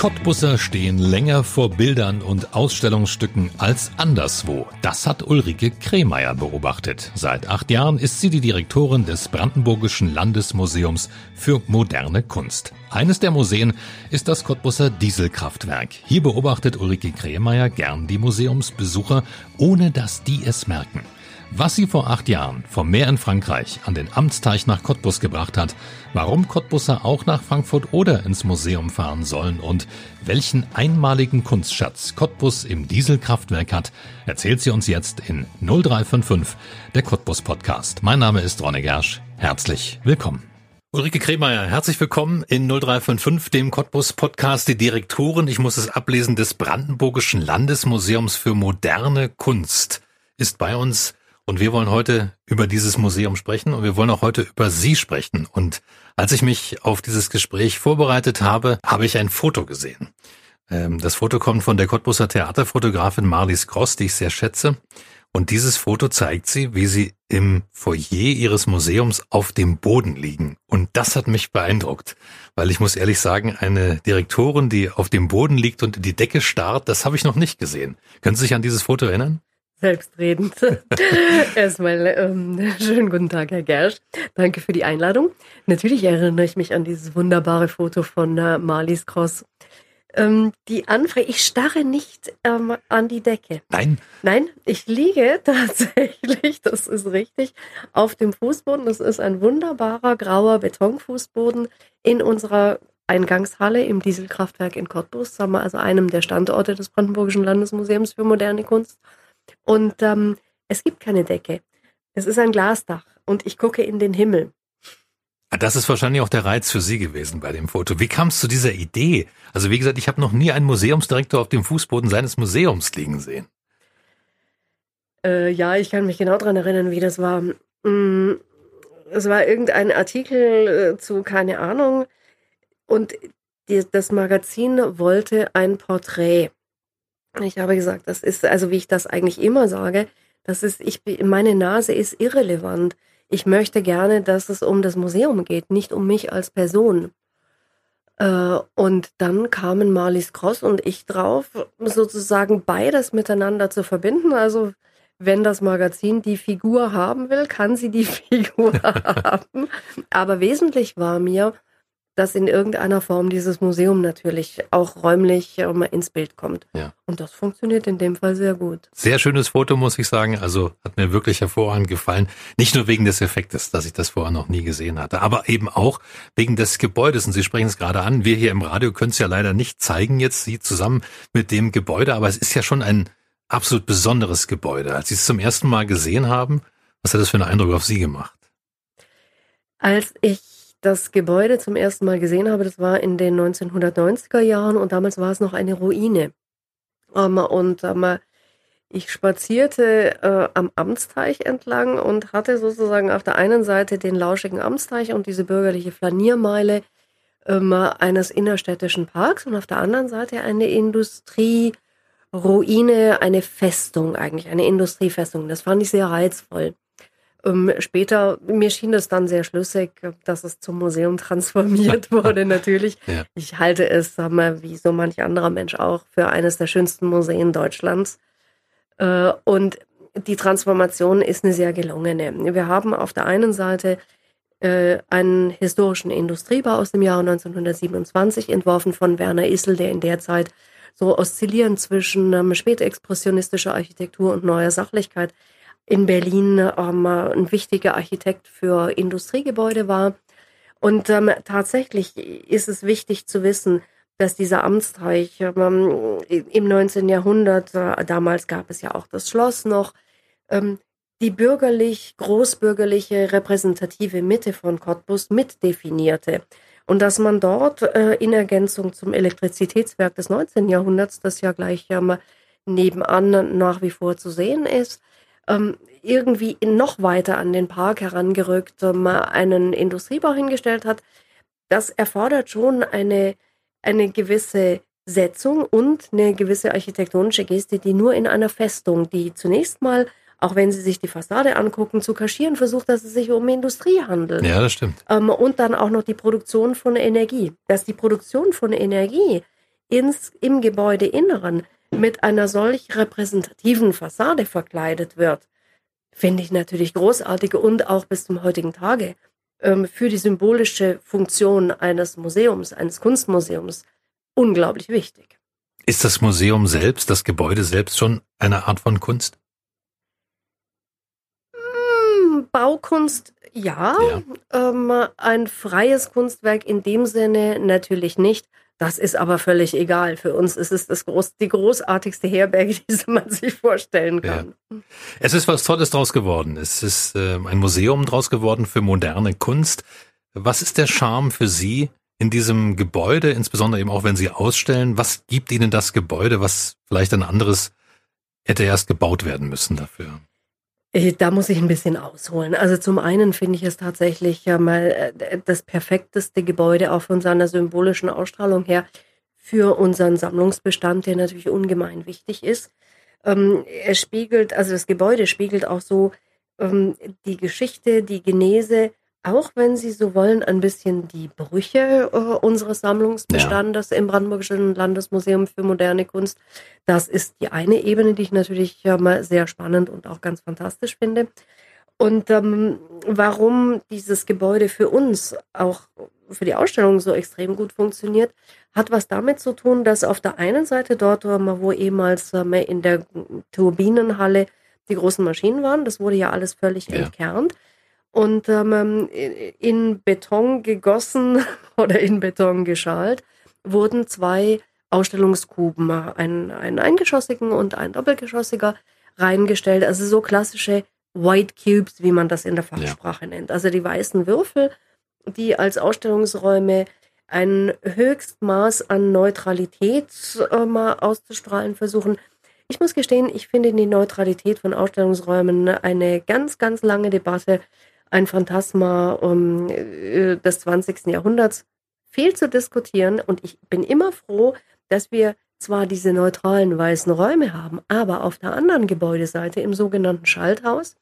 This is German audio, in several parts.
Cottbusser stehen länger vor Bildern und Ausstellungsstücken als anderswo. Das hat Ulrike Kremeyer beobachtet. Seit acht Jahren ist sie die Direktorin des Brandenburgischen Landesmuseums für moderne Kunst. Eines der Museen ist das Cottbusser Dieselkraftwerk. Hier beobachtet Ulrike Kremeyer gern die Museumsbesucher, ohne dass die es merken. Was sie vor acht Jahren vom Meer in Frankreich an den Amtsteich nach Cottbus gebracht hat, warum Cottbusser auch nach Frankfurt oder ins Museum fahren sollen und welchen einmaligen Kunstschatz Cottbus im Dieselkraftwerk hat, erzählt sie uns jetzt in 0355, der Cottbus Podcast. Mein Name ist Ronne Gersch. Herzlich willkommen. Ulrike Kremeyer, herzlich willkommen in 0355, dem Cottbus Podcast, die Direktorin, ich muss es ablesen, des Brandenburgischen Landesmuseums für moderne Kunst ist bei uns. Und wir wollen heute über dieses Museum sprechen und wir wollen auch heute über Sie sprechen. Und als ich mich auf dieses Gespräch vorbereitet habe, habe ich ein Foto gesehen. Ähm, das Foto kommt von der Cottbusser Theaterfotografin Marlies Gross, die ich sehr schätze. Und dieses Foto zeigt sie, wie sie im Foyer ihres Museums auf dem Boden liegen. Und das hat mich beeindruckt, weil ich muss ehrlich sagen, eine Direktorin, die auf dem Boden liegt und in die Decke starrt, das habe ich noch nicht gesehen. Können Sie sich an dieses Foto erinnern? Selbstredend. Erstmal ähm, schönen guten Tag, Herr Gersch. Danke für die Einladung. Natürlich erinnere ich mich an dieses wunderbare Foto von äh, Marlies Cross. Ähm, die Anfrage, ich starre nicht ähm, an die Decke. Nein. Nein, ich liege tatsächlich, das ist richtig, auf dem Fußboden. Das ist ein wunderbarer grauer Betonfußboden in unserer Eingangshalle im Dieselkraftwerk in Cottbus, also einem der Standorte des Brandenburgischen Landesmuseums für moderne Kunst. Und ähm, es gibt keine Decke. Es ist ein Glasdach und ich gucke in den Himmel. Ah, das ist wahrscheinlich auch der Reiz für Sie gewesen bei dem Foto. Wie kam es zu dieser Idee? Also wie gesagt, ich habe noch nie einen Museumsdirektor auf dem Fußboden seines Museums liegen sehen. Äh, ja, ich kann mich genau daran erinnern, wie das war. Mm, es war irgendein Artikel äh, zu, keine Ahnung. Und die, das Magazin wollte ein Porträt ich habe gesagt, das ist, also wie ich das eigentlich immer sage, das ist, ich, meine Nase ist irrelevant. Ich möchte gerne, dass es um das Museum geht, nicht um mich als Person. Äh, und dann kamen Marlies Cross und ich drauf, sozusagen beides miteinander zu verbinden. Also wenn das Magazin die Figur haben will, kann sie die Figur haben. Aber wesentlich war mir, dass in irgendeiner Form dieses Museum natürlich auch räumlich ähm, ins Bild kommt. Ja. Und das funktioniert in dem Fall sehr gut. Sehr schönes Foto, muss ich sagen. Also hat mir wirklich hervorragend gefallen. Nicht nur wegen des Effektes, dass ich das vorher noch nie gesehen hatte, aber eben auch wegen des Gebäudes. Und Sie sprechen es gerade an. Wir hier im Radio können es ja leider nicht zeigen jetzt, Sie zusammen mit dem Gebäude, aber es ist ja schon ein absolut besonderes Gebäude. Als Sie es zum ersten Mal gesehen haben, was hat das für einen Eindruck auf Sie gemacht? Als ich das Gebäude zum ersten Mal gesehen habe, das war in den 1990er Jahren und damals war es noch eine Ruine. Ähm, und ähm, ich spazierte äh, am Amtsteich entlang und hatte sozusagen auf der einen Seite den lauschigen Amtsteich und diese bürgerliche Flaniermeile ähm, eines innerstädtischen Parks und auf der anderen Seite eine Industrieruine, eine Festung eigentlich, eine Industriefestung. Das fand ich sehr reizvoll. Ähm, später, mir schien es dann sehr schlüssig, dass es zum Museum transformiert wurde, natürlich. Ja. Ich halte es, sag mal, wie so manch anderer Mensch auch, für eines der schönsten Museen Deutschlands. Äh, und die Transformation ist eine sehr gelungene. Wir haben auf der einen Seite äh, einen historischen Industriebau aus dem Jahre 1927, entworfen von Werner Issel, der in der Zeit so oszillierend zwischen ähm, spätexpressionistischer Architektur und neuer Sachlichkeit in Berlin ähm, ein wichtiger Architekt für Industriegebäude war. Und ähm, tatsächlich ist es wichtig zu wissen, dass dieser Amtsteich ähm, im 19. Jahrhundert, äh, damals gab es ja auch das Schloss noch, ähm, die bürgerlich, großbürgerliche, repräsentative Mitte von Cottbus mitdefinierte. Und dass man dort äh, in Ergänzung zum Elektrizitätswerk des 19. Jahrhunderts, das ja gleich ähm, nebenan nach wie vor zu sehen ist, ähm, irgendwie noch weiter an den Park herangerückt, ähm, einen Industriebau hingestellt hat, das erfordert schon eine, eine gewisse Setzung und eine gewisse architektonische Geste, die nur in einer Festung, die zunächst mal, auch wenn Sie sich die Fassade angucken, zu kaschieren versucht, dass es sich um Industrie handelt. Ja, das stimmt. Ähm, und dann auch noch die Produktion von Energie. Dass die Produktion von Energie ins, im Gebäudeinneren mit einer solch repräsentativen Fassade verkleidet wird, finde ich natürlich großartig und auch bis zum heutigen Tage ähm, für die symbolische Funktion eines Museums, eines Kunstmuseums unglaublich wichtig. Ist das Museum selbst, das Gebäude selbst schon eine Art von Kunst? Hm, Baukunst ja, ja. Ähm, ein freies Kunstwerk in dem Sinne natürlich nicht. Das ist aber völlig egal. Für uns ist es das groß, die großartigste Herberge, die man sich vorstellen kann. Ja. Es ist was Tolles draus geworden. Es ist äh, ein Museum draus geworden für moderne Kunst. Was ist der Charme für Sie in diesem Gebäude, insbesondere eben auch wenn Sie ausstellen? Was gibt Ihnen das Gebäude, was vielleicht ein anderes hätte erst gebaut werden müssen dafür? Äh, da muss ich ein bisschen ausholen. Also zum einen finde ich es tatsächlich ja mal äh, das perfekteste Gebäude auch von seiner symbolischen Ausstrahlung her für unseren Sammlungsbestand, der natürlich ungemein wichtig ist. Ähm, er spiegelt, also das Gebäude spiegelt auch so ähm, die Geschichte, die Genese auch wenn Sie so wollen, ein bisschen die Brüche äh, unseres Sammlungsbestandes ja. im Brandenburgischen Landesmuseum für moderne Kunst. Das ist die eine Ebene, die ich natürlich ja mal sehr spannend und auch ganz fantastisch finde. Und ähm, warum dieses Gebäude für uns auch für die Ausstellung so extrem gut funktioniert, hat was damit zu tun, dass auf der einen Seite dort, wo ehemals ähm, in der Turbinenhalle die großen Maschinen waren, das wurde ja alles völlig ja. entkernt und ähm, in Beton gegossen oder in Beton geschalt wurden zwei Ausstellungskuben, ein, ein eingeschossigen und ein doppelgeschossiger, reingestellt. Also so klassische White Cubes, wie man das in der Fachsprache ja. nennt. Also die weißen Würfel, die als Ausstellungsräume ein Höchstmaß an Neutralität äh, mal auszustrahlen versuchen. Ich muss gestehen, ich finde die Neutralität von Ausstellungsräumen eine ganz, ganz lange Debatte ein Phantasma um, äh, des 20. Jahrhunderts viel zu diskutieren. Und ich bin immer froh, dass wir zwar diese neutralen weißen Räume haben, aber auf der anderen Gebäudeseite im sogenannten Schalthaus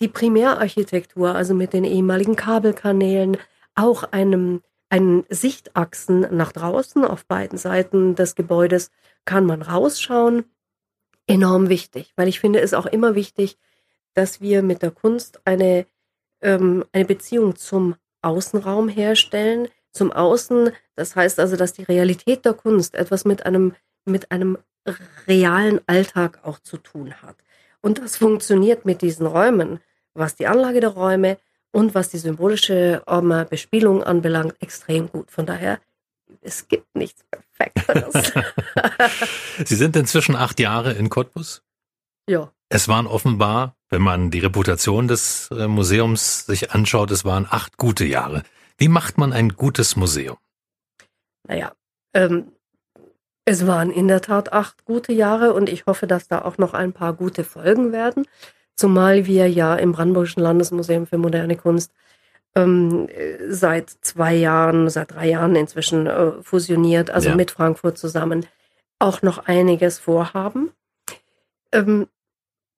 die Primärarchitektur, also mit den ehemaligen Kabelkanälen, auch einem, einen Sichtachsen nach draußen auf beiden Seiten des Gebäudes kann man rausschauen. Enorm wichtig, weil ich finde es auch immer wichtig, dass wir mit der Kunst eine ähm, eine Beziehung zum Außenraum herstellen, zum Außen. Das heißt also, dass die Realität der Kunst etwas mit einem, mit einem realen Alltag auch zu tun hat. Und das funktioniert mit diesen Räumen, was die Anlage der Räume und was die symbolische ähm, Bespielung anbelangt, extrem gut. Von daher, es gibt nichts Perfektes. Sie sind inzwischen acht Jahre in Cottbus? Ja. Es waren offenbar, wenn man die Reputation des äh, Museums sich anschaut, es waren acht gute Jahre. Wie macht man ein gutes Museum? Naja, ähm, es waren in der Tat acht gute Jahre und ich hoffe, dass da auch noch ein paar gute Folgen werden. Zumal wir ja im Brandenburgischen Landesmuseum für moderne Kunst ähm, seit zwei Jahren, seit drei Jahren inzwischen äh, fusioniert, also ja. mit Frankfurt zusammen, auch noch einiges vorhaben. Ähm,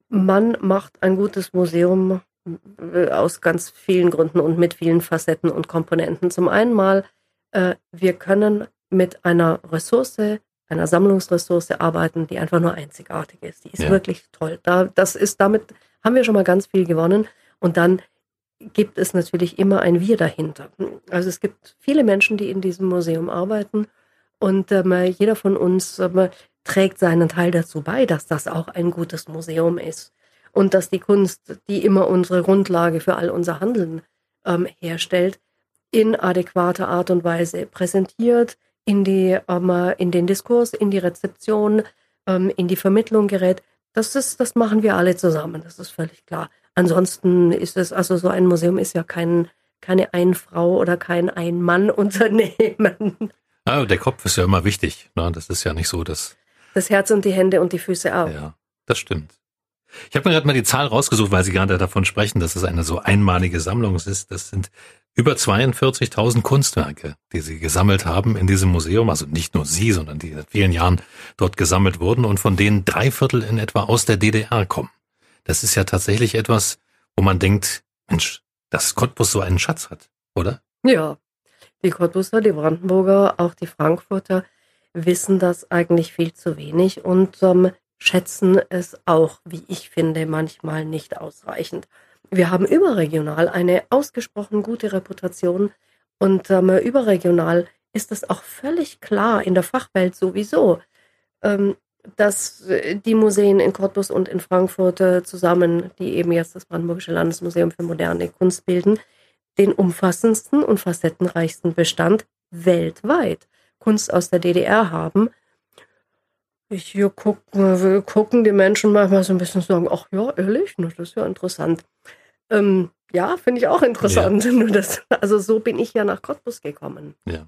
man macht ein gutes Museum äh, aus ganz vielen Gründen und mit vielen Facetten und Komponenten. Zum einen mal, äh, wir können mit einer Ressource, einer Sammlungsressource arbeiten, die einfach nur einzigartig ist. Die ist ja. wirklich toll. Da, das ist damit haben wir schon mal ganz viel gewonnen. Und dann gibt es natürlich immer ein Wir dahinter. Also es gibt viele Menschen, die in diesem Museum arbeiten und ähm, jeder von uns ähm, trägt seinen Teil dazu bei, dass das auch ein gutes Museum ist und dass die Kunst, die immer unsere Grundlage für all unser Handeln ähm, herstellt, in adäquater Art und Weise präsentiert, in, die, ähm, in den Diskurs, in die Rezeption, ähm, in die Vermittlung gerät. Das, ist, das machen wir alle zusammen, das ist völlig klar. Ansonsten ist es, also so ein Museum ist ja kein, keine Ein-Frau- oder kein Ein-Mann-Unternehmen. Ah, der Kopf ist ja immer wichtig. Ne? Das ist ja nicht so, dass das Herz und die Hände und die Füße auch. Ja, das stimmt. Ich habe mir gerade mal die Zahl rausgesucht, weil Sie gerade davon sprechen, dass es eine so einmalige Sammlung ist. Das sind über 42.000 Kunstwerke, die Sie gesammelt haben in diesem Museum. Also nicht nur Sie, sondern die seit vielen Jahren dort gesammelt wurden und von denen drei Viertel in etwa aus der DDR kommen. Das ist ja tatsächlich etwas, wo man denkt, Mensch, dass Cottbus so einen Schatz hat, oder? Ja, die Cottbuser, die Brandenburger, auch die Frankfurter, wissen das eigentlich viel zu wenig und ähm, schätzen es auch, wie ich finde, manchmal nicht ausreichend. Wir haben überregional eine ausgesprochen gute Reputation und ähm, überregional ist es auch völlig klar in der Fachwelt sowieso, ähm, dass äh, die Museen in Cottbus und in Frankfurt äh, zusammen, die eben jetzt das Brandenburgische Landesmuseum für moderne Kunst bilden, den umfassendsten und facettenreichsten Bestand weltweit Kunst aus der DDR haben. Ich hier gucken, gucken die Menschen manchmal so ein bisschen sagen, ach ja, ehrlich, das ist ja interessant. Ähm, ja, finde ich auch interessant. Ja. Das, also so bin ich ja nach Cottbus gekommen. Ja.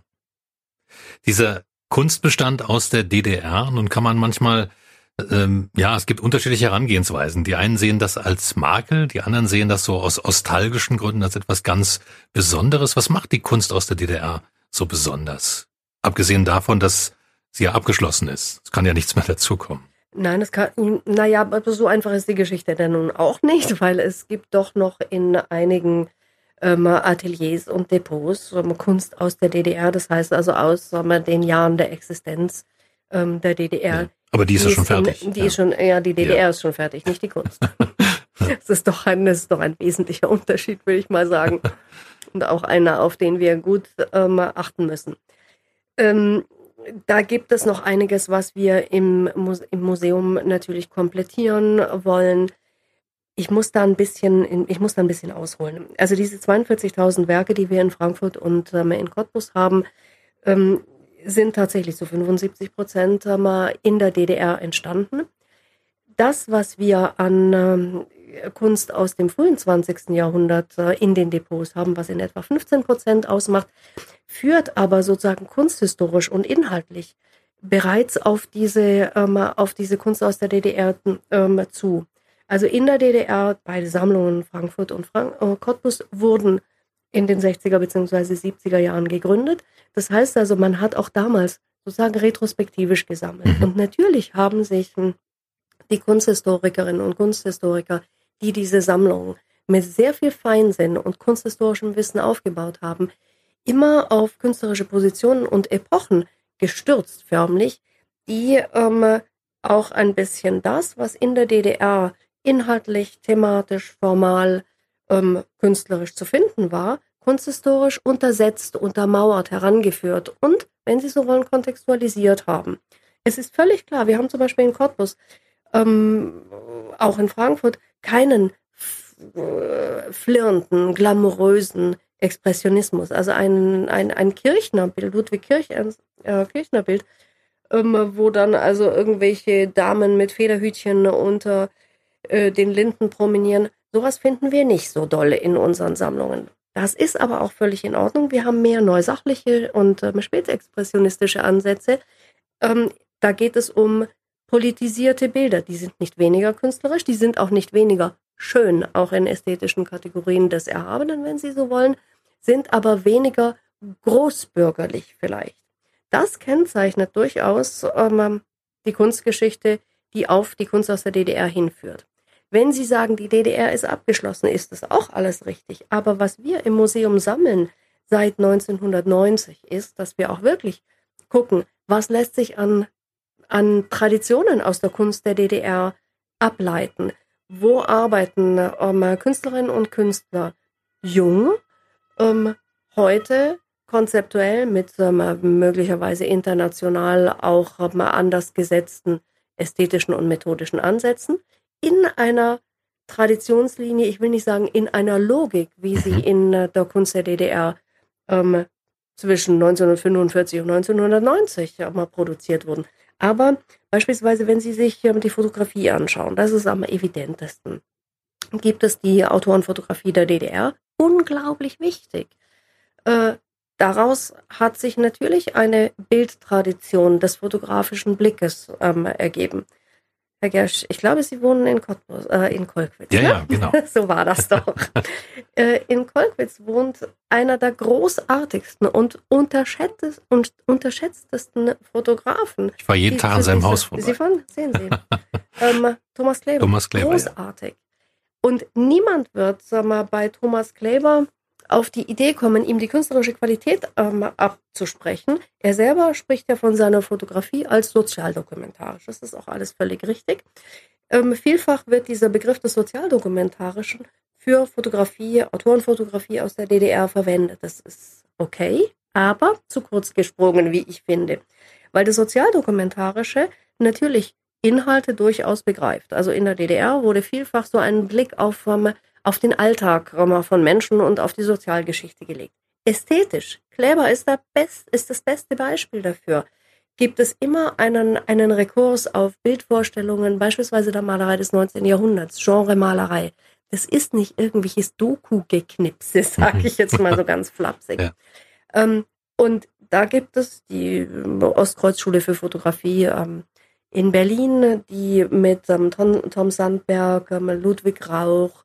Dieser Kunstbestand aus der DDR, nun kann man manchmal ähm, ja, es gibt unterschiedliche Herangehensweisen. Die einen sehen das als Makel, die anderen sehen das so aus nostalgischen Gründen als etwas ganz Besonderes. Was macht die Kunst aus der DDR so besonders? Abgesehen davon, dass sie ja abgeschlossen ist. Es kann ja nichts mehr dazukommen. Nein, es kann, naja, aber so einfach ist die Geschichte denn nun auch nicht, weil es gibt doch noch in einigen ähm, Ateliers und Depots ähm, Kunst aus der DDR, das heißt also aus ähm, den Jahren der Existenz ähm, der DDR. Ja, aber die ist ja schon fertig. In, die ja. ist schon, ja, die DDR ja. ist schon fertig, nicht die Kunst. das ist doch ein, das ist doch ein wesentlicher Unterschied, würde ich mal sagen. Und auch einer, auf den wir gut ähm, achten müssen. Ähm, da gibt es noch einiges, was wir im, Muse im Museum natürlich komplettieren wollen. Ich muss da ein bisschen, ich muss da ein bisschen ausholen. Also diese 42.000 Werke, die wir in Frankfurt und ähm, in Cottbus haben, ähm, sind tatsächlich zu 75 Prozent ähm, in der DDR entstanden. Das, was wir an ähm, Kunst aus dem frühen 20. Jahrhundert äh, in den Depots haben, was in etwa 15 Prozent ausmacht, führt aber sozusagen kunsthistorisch und inhaltlich bereits auf diese, ähm, auf diese Kunst aus der DDR ähm, zu. Also in der DDR, beide Sammlungen Frankfurt und Frank äh, Cottbus wurden in den 60er bzw. 70er Jahren gegründet. Das heißt also, man hat auch damals sozusagen retrospektivisch gesammelt. Mhm. Und natürlich haben sich die Kunsthistorikerinnen und Kunsthistoriker, die diese Sammlung mit sehr viel Feinsinn und kunsthistorischem Wissen aufgebaut haben, immer auf künstlerische Positionen und Epochen gestürzt, förmlich, die ähm, auch ein bisschen das, was in der DDR inhaltlich, thematisch, formal, ähm, künstlerisch zu finden war, kunsthistorisch untersetzt, untermauert, herangeführt und, wenn Sie so wollen, kontextualisiert haben. Es ist völlig klar, wir haben zum Beispiel in Cottbus, ähm, auch in Frankfurt, keinen flirrenden, glamourösen Expressionismus, also ein, ein, ein Kirchnerbild, Ludwig Kirch, äh, Kirchnerbild, ähm, wo dann also irgendwelche Damen mit Federhütchen unter äh, den Linden promenieren. Sowas finden wir nicht so dolle in unseren Sammlungen. Das ist aber auch völlig in Ordnung. Wir haben mehr neusachliche und ähm, spätexpressionistische Ansätze. Ähm, da geht es um politisierte Bilder. Die sind nicht weniger künstlerisch, die sind auch nicht weniger schön, auch in ästhetischen Kategorien des Erhabenen, wenn Sie so wollen, sind aber weniger großbürgerlich vielleicht. Das kennzeichnet durchaus ähm, die Kunstgeschichte, die auf die Kunst aus der DDR hinführt. Wenn Sie sagen, die DDR ist abgeschlossen, ist das auch alles richtig. Aber was wir im Museum sammeln seit 1990 ist, dass wir auch wirklich gucken, was lässt sich an, an Traditionen aus der Kunst der DDR ableiten. Wo arbeiten ähm, Künstlerinnen und Künstler jung, ähm, heute konzeptuell mit ähm, möglicherweise international auch ähm, anders gesetzten ästhetischen und methodischen Ansätzen in einer Traditionslinie, ich will nicht sagen in einer Logik, wie sie in äh, der Kunst der DDR ähm, zwischen 1945 und 1990 ja, mal produziert wurden. Aber beispielsweise, wenn Sie sich ähm, die Fotografie anschauen, das ist am evidentesten, gibt es die Autorenfotografie der DDR, unglaublich wichtig. Äh, daraus hat sich natürlich eine Bildtradition des fotografischen Blickes ähm, ergeben. Herr Gersch, ich glaube, Sie wohnen in Cottbus, äh, in Kolkwitz. Ja, ne? ja, genau. so war das doch. äh, in Kolkwitz wohnt einer der großartigsten und, unterschätztes, und unterschätztesten Fotografen. Ich war jeden Tag an seinem Haus vorbei. Sie fahren, sehen Sie. ähm, Thomas Kleber. Thomas Kleber. Großartig. Ja. Und niemand wird, sag mal, bei Thomas Kleber auf die Idee kommen, ihm die künstlerische Qualität ähm, abzusprechen. Er selber spricht ja von seiner Fotografie als sozialdokumentarisch. Das ist auch alles völlig richtig. Ähm, vielfach wird dieser Begriff des Sozialdokumentarischen für Fotografie, Autorenfotografie aus der DDR verwendet. Das ist okay, aber zu kurz gesprungen, wie ich finde. Weil das Sozialdokumentarische natürlich Inhalte durchaus begreift. Also in der DDR wurde vielfach so ein Blick auf, ähm, auf den Alltag ähm, von Menschen und auf die Sozialgeschichte gelegt. Ästhetisch, Kleber ist, Best, ist das beste Beispiel dafür. Gibt es immer einen, einen Rekurs auf Bildvorstellungen, beispielsweise der Malerei des 19. Jahrhunderts, Genremalerei. Das ist nicht irgendwelches Doku-Geknipse, sage ich jetzt mal so ganz flapsig. Ja. Ähm, und da gibt es die Ostkreuzschule für Fotografie, ähm, in Berlin, die mit ähm, Tom, Tom, Sandberg, ähm, Ludwig Rauch,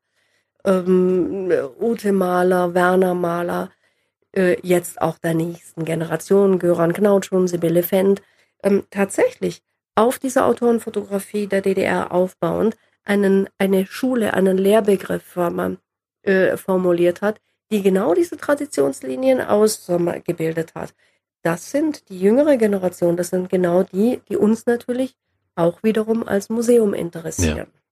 ähm, Ute Mahler, Werner Mahler, äh, jetzt auch der nächsten Generation, Göran Knautschun, Sibylle Fendt, ähm, tatsächlich auf dieser Autorenfotografie der DDR aufbauend einen, eine Schule, einen Lehrbegriff äh, formuliert hat, die genau diese Traditionslinien ausgebildet hat das sind die jüngere Generation, das sind genau die, die uns natürlich auch wiederum als Museum interessieren. Ja.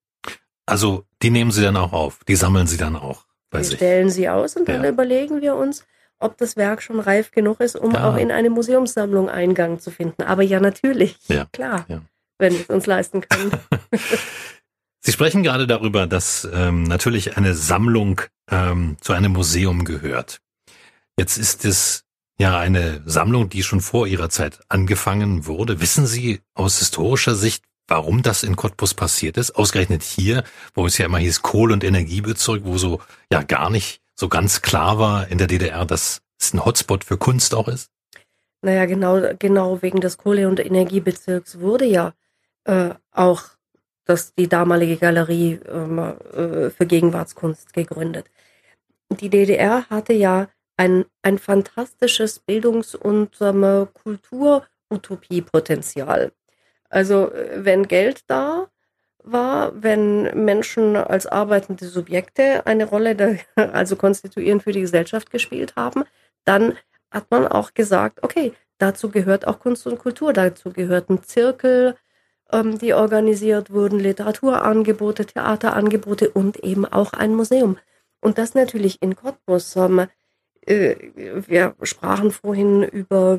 Also die nehmen Sie dann auch auf, die sammeln Sie dann auch. Wir stellen sie aus und dann ja. überlegen wir uns, ob das Werk schon reif genug ist, um ja. auch in eine Museumssammlung Eingang zu finden. Aber ja, natürlich, ja. klar, wenn wir es uns leisten können. Sie sprechen gerade darüber, dass ähm, natürlich eine Sammlung ähm, zu einem Museum gehört. Jetzt ist es ja eine Sammlung, die schon vor ihrer Zeit angefangen wurde. Wissen Sie aus historischer Sicht, warum das in Cottbus passiert ist? Ausgerechnet hier, wo es ja immer hieß Kohl- und Energiebezirk, wo so ja gar nicht so ganz klar war in der DDR, dass es ein Hotspot für Kunst auch ist? Naja, genau, genau wegen des Kohle- und Energiebezirks wurde ja äh, auch das, die damalige Galerie ähm, äh, für Gegenwartskunst gegründet. Die DDR hatte ja ein, ein fantastisches Bildungs- und ähm, Kulturutopiepotenzial. Also wenn Geld da war, wenn Menschen als arbeitende Subjekte eine Rolle, da, also konstituierend für die Gesellschaft gespielt haben, dann hat man auch gesagt, okay, dazu gehört auch Kunst und Kultur, dazu gehörten Zirkel, ähm, die organisiert wurden, Literaturangebote, Theaterangebote und eben auch ein Museum. Und das natürlich in Cottbus. Ähm, äh, wir sprachen vorhin über,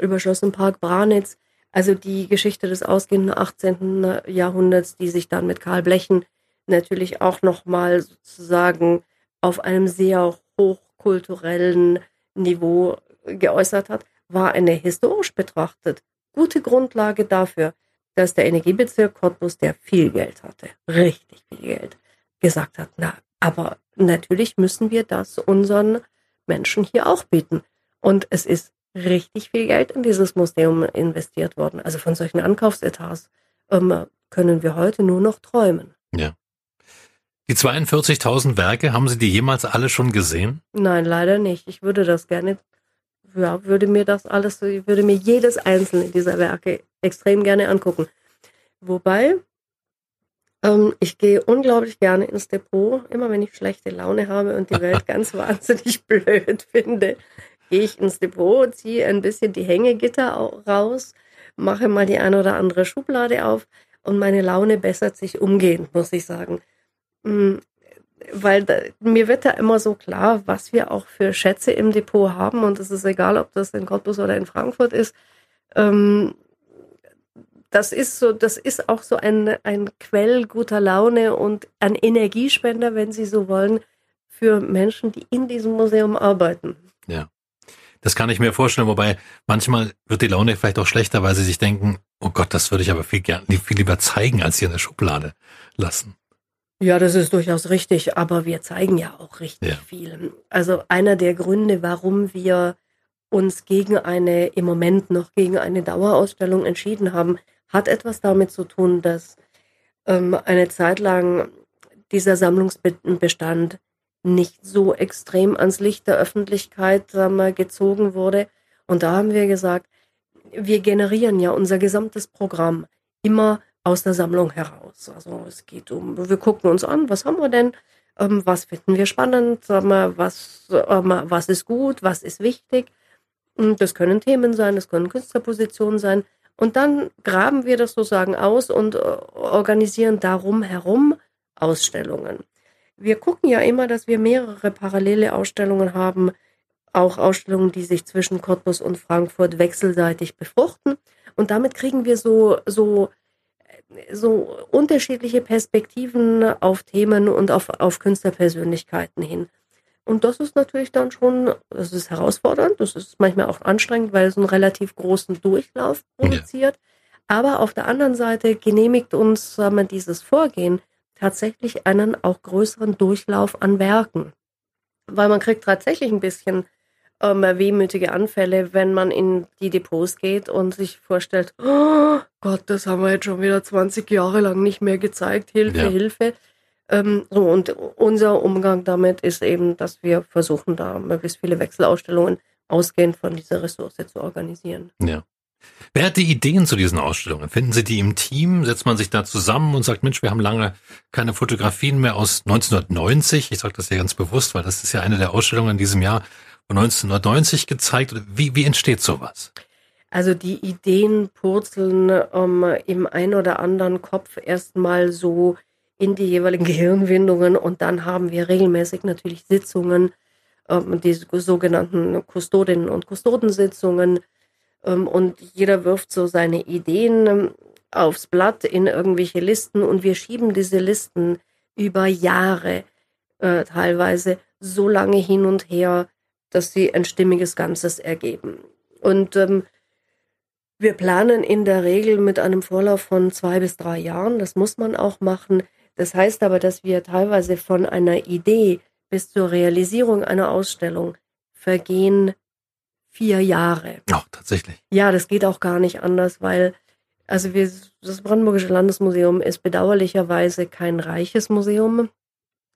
über Schloss im Park Branitz, also die Geschichte des ausgehenden 18. Jahrhunderts, die sich dann mit Karl Blechen natürlich auch nochmal sozusagen auf einem sehr hochkulturellen Niveau geäußert hat, war eine historisch betrachtet gute Grundlage dafür, dass der Energiebezirk Cottbus, der viel Geld hatte, richtig viel Geld, gesagt hat, na, aber natürlich müssen wir das unseren Menschen hier auch bieten. Und es ist richtig viel Geld in dieses Museum investiert worden. Also von solchen Ankaufsetats ähm, können wir heute nur noch träumen. Ja. Die 42.000 Werke, haben Sie die jemals alle schon gesehen? Nein, leider nicht. Ich würde das gerne, ja, würde mir das alles, ich würde mir jedes einzelne dieser Werke extrem gerne angucken. Wobei, ähm, ich gehe unglaublich gerne ins Depot. Immer wenn ich schlechte Laune habe und die Welt ganz wahnsinnig blöd finde, gehe ich ins Depot, ziehe ein bisschen die Hängegitter raus, mache mal die eine oder andere Schublade auf und meine Laune bessert sich umgehend, muss ich sagen. Mm, weil da, mir wird da immer so klar, was wir auch für Schätze im Depot haben und es ist egal, ob das in Cottbus oder in Frankfurt ist. Ähm, das ist so, das ist auch so ein, ein Quell guter Laune und ein Energiespender, wenn Sie so wollen, für Menschen, die in diesem Museum arbeiten. Ja. Das kann ich mir vorstellen, wobei manchmal wird die Laune vielleicht auch schlechter, weil sie sich denken, oh Gott, das würde ich aber viel, gern, viel lieber zeigen, als hier in der Schublade lassen. Ja, das ist durchaus richtig, aber wir zeigen ja auch richtig ja. viel. Also einer der Gründe, warum wir uns gegen eine, im Moment noch gegen eine Dauerausstellung entschieden haben, hat etwas damit zu tun, dass ähm, eine Zeit lang dieser Sammlungsbestand nicht so extrem ans Licht der Öffentlichkeit ähm, gezogen wurde. Und da haben wir gesagt, wir generieren ja unser gesamtes Programm immer aus der Sammlung heraus. Also es geht um, wir gucken uns an, was haben wir denn, Ähm, was finden wir spannend? Was, was ist gut? Was ist wichtig? Das können Themen sein, das können Künstlerpositionen sein. Und dann graben wir das sozusagen aus und äh, organisieren darum herum Ausstellungen. Wir gucken ja immer, dass wir mehrere parallele Ausstellungen haben, auch Ausstellungen, die sich zwischen Cottbus und Frankfurt wechselseitig befruchten. Und damit kriegen wir so, so, so unterschiedliche Perspektiven auf Themen und auf, auf Künstlerpersönlichkeiten hin. Und das ist natürlich dann schon, das ist herausfordernd, das ist manchmal auch anstrengend, weil es einen relativ großen Durchlauf produziert. Ja. Aber auf der anderen Seite genehmigt uns sagen wir, dieses Vorgehen tatsächlich einen auch größeren Durchlauf an Werken. Weil man kriegt tatsächlich ein bisschen ähm, wehmütige Anfälle, wenn man in die Depots geht und sich vorstellt, oh Gott, das haben wir jetzt schon wieder 20 Jahre lang nicht mehr gezeigt, Hilfe, ja. Hilfe. Ähm, so, und unser Umgang damit ist eben, dass wir versuchen, da möglichst viele Wechselausstellungen ausgehend von dieser Ressource zu organisieren. Ja. Wer hat die Ideen zu diesen Ausstellungen? Finden Sie die im Team? Setzt man sich da zusammen und sagt, Mensch, wir haben lange keine Fotografien mehr aus 1990. Ich sage das ja ganz bewusst, weil das ist ja eine der Ausstellungen in diesem Jahr von 1990 gezeigt. Wie, wie entsteht sowas? Also die Ideen purzeln ähm, im ein oder anderen Kopf erstmal so in die jeweiligen Gehirnwindungen und dann haben wir regelmäßig natürlich Sitzungen, ähm, die sogenannten Kustodinnen und Kustodensitzungen und jeder wirft so seine Ideen ähm, aufs Blatt in irgendwelche Listen und wir schieben diese Listen über Jahre äh, teilweise so lange hin und her, dass sie ein stimmiges Ganzes ergeben. Und ähm, wir planen in der Regel mit einem Vorlauf von zwei bis drei Jahren. Das muss man auch machen. Das heißt aber, dass wir teilweise von einer Idee bis zur Realisierung einer Ausstellung vergehen vier Jahre. Ach, tatsächlich. Ja, das geht auch gar nicht anders, weil also wir, das Brandenburgische Landesmuseum ist bedauerlicherweise kein reiches Museum.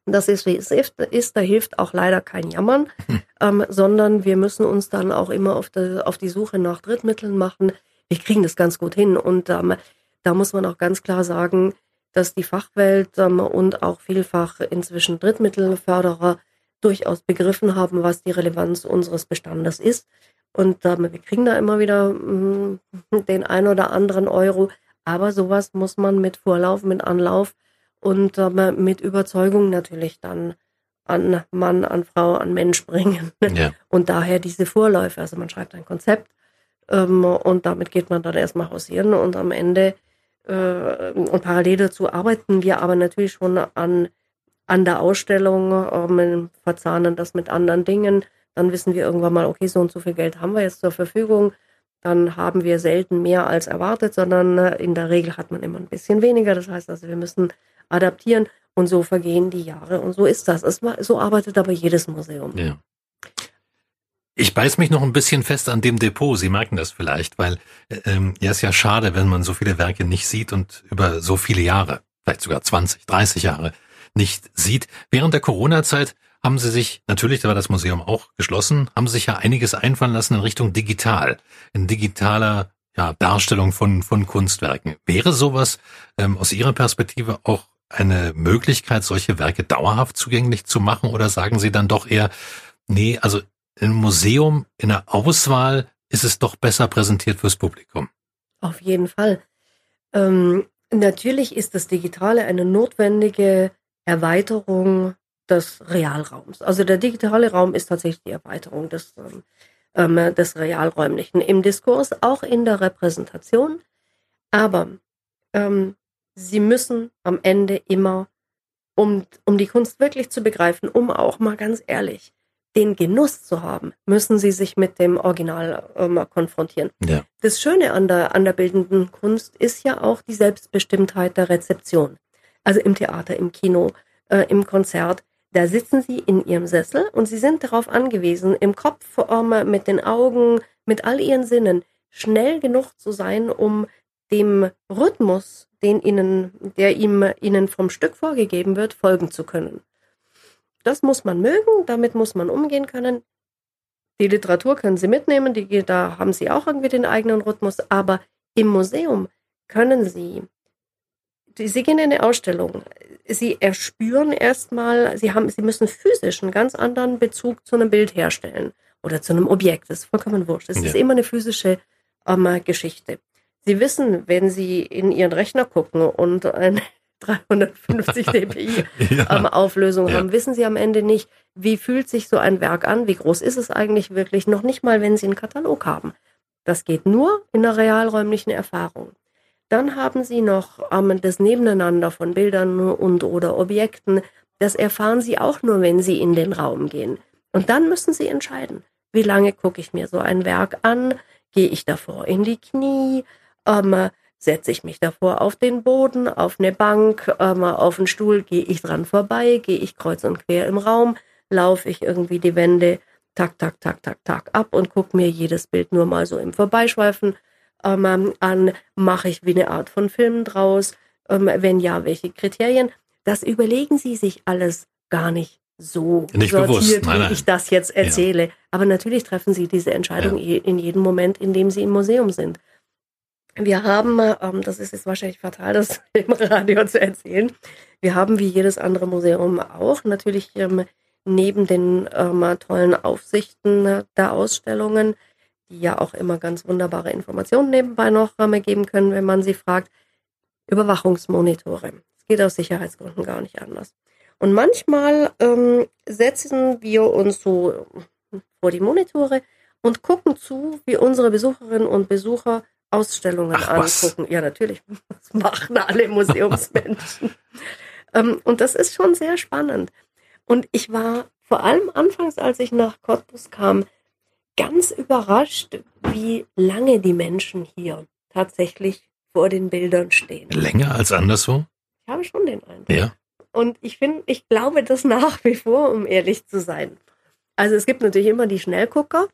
Das ist, wie es ist, da hilft auch leider kein Jammern, hm. ähm, sondern wir müssen uns dann auch immer auf die, auf die Suche nach Drittmitteln machen. Wir kriegen das ganz gut hin und ähm, da muss man auch ganz klar sagen, dass die Fachwelt ähm, und auch vielfach inzwischen Drittmittelförderer durchaus begriffen haben, was die Relevanz unseres Bestandes ist. Und äh, wir kriegen da immer wieder mh, mm, den ein oder anderen Euro. Aber sowas muss man mit Vorlauf, mit Anlauf und äh, mit Überzeugung natürlich dann an Mann, an Frau, an Mensch bringen. Ja. Und daher diese Vorläufe. Also man schreibt ein Konzept ähm, und damit geht man dann erstmal hausieren und am Ende äh, und parallel dazu arbeiten wir aber natürlich schon an, an der Ausstellung, ähm, verzahnen das mit anderen Dingen. Dann wissen wir irgendwann mal, okay, so und so viel Geld haben wir jetzt zur Verfügung. Dann haben wir selten mehr als erwartet, sondern äh, in der Regel hat man immer ein bisschen weniger. Das heißt also, wir müssen adaptieren und so vergehen die Jahre und so ist das. Es, so arbeitet aber jedes Museum. Ja. Ich beiß mich noch ein bisschen fest an dem Depot. Sie merken das vielleicht, weil ähm, ja ist ja schade, wenn man so viele Werke nicht sieht und über so viele Jahre, vielleicht sogar 20, 30 Jahre nicht sieht. Während der Corona-Zeit haben Sie sich, natürlich, da war das Museum auch geschlossen, haben sich ja einiges einfallen lassen in Richtung digital, in digitaler ja, Darstellung von, von Kunstwerken. Wäre sowas ähm, aus Ihrer Perspektive auch eine Möglichkeit, solche Werke dauerhaft zugänglich zu machen? Oder sagen Sie dann doch eher, nee, also im Museum, in der Auswahl ist es doch besser präsentiert fürs Publikum. Auf jeden Fall. Ähm, natürlich ist das Digitale eine notwendige Erweiterung des Realraums. Also der digitale Raum ist tatsächlich die Erweiterung des, ähm, ähm des Realräumlichen im Diskurs, auch in der Repräsentation. Aber ähm, sie müssen am Ende immer, um, um die Kunst wirklich zu begreifen, um auch mal ganz ehrlich den Genuss zu haben, müssen sie sich mit dem Original äh, konfrontieren. Ja. Das Schöne an der, an der bildenden Kunst ist ja auch die Selbstbestimmtheit der Rezeption. Also im Theater, im Kino, äh, im Konzert. Da sitzen sie in ihrem Sessel und sie sind darauf angewiesen, im Kopf, mit den Augen, mit all ihren Sinnen schnell genug zu sein, um dem Rhythmus, den ihnen, der ihm, ihnen vom Stück vorgegeben wird, folgen zu können. Das muss man mögen, damit muss man umgehen können. Die Literatur können Sie mitnehmen, die, da haben Sie auch irgendwie den eigenen Rhythmus, aber im Museum können Sie Sie gehen in eine Ausstellung. Sie erspüren erstmal, Sie haben, Sie müssen physisch einen ganz anderen Bezug zu einem Bild herstellen oder zu einem Objekt. Das ist vollkommen wurscht. Es ja. ist immer eine physische ähm, Geschichte. Sie wissen, wenn Sie in Ihren Rechner gucken und eine 350 dpi ja. ähm, Auflösung ja. haben, wissen Sie am Ende nicht, wie fühlt sich so ein Werk an, wie groß ist es eigentlich wirklich, noch nicht mal, wenn Sie einen Katalog haben. Das geht nur in der realräumlichen Erfahrung. Dann haben Sie noch ähm, das Nebeneinander von Bildern und oder Objekten. Das erfahren Sie auch nur, wenn Sie in den Raum gehen. Und dann müssen Sie entscheiden, wie lange gucke ich mir so ein Werk an? Gehe ich davor in die Knie? Ähm, setze ich mich davor auf den Boden, auf eine Bank, ähm, auf einen Stuhl, gehe ich dran vorbei, gehe ich kreuz und quer im Raum, laufe ich irgendwie die Wände tak, tak, tak, tak, tak ab und gucke mir jedes Bild nur mal so im Vorbeischweifen ähm, an, mache ich wie eine Art von Film draus, ähm, wenn ja, welche Kriterien. Das überlegen Sie sich alles gar nicht so nicht bewusst. Nein, nein. wie ich das jetzt erzähle. Ja. Aber natürlich treffen Sie diese Entscheidung ja. in jedem Moment, in dem Sie im Museum sind. Wir haben, ähm, das ist jetzt wahrscheinlich fatal, das im Radio zu erzählen, wir haben wie jedes andere Museum auch natürlich ähm, neben den ähm, tollen Aufsichten der Ausstellungen, die ja auch immer ganz wunderbare Informationen nebenbei noch ähm, geben können, wenn man sie fragt, Überwachungsmonitore. Es geht aus Sicherheitsgründen gar nicht anders. Und manchmal ähm, setzen wir uns so vor die Monitore und gucken zu, wie unsere Besucherinnen und Besucher Ausstellungen Ach, angucken. Was? Ja, natürlich. Das machen alle Museumsmenschen. ähm, und das ist schon sehr spannend. Und ich war vor allem anfangs, als ich nach Cottbus kam, ganz überrascht, wie lange die Menschen hier tatsächlich vor den Bildern stehen. Länger als anderswo? Ich habe schon den Eindruck. Ja. Und ich finde, ich glaube das nach wie vor, um ehrlich zu sein. Also es gibt natürlich immer die Schnellgucker,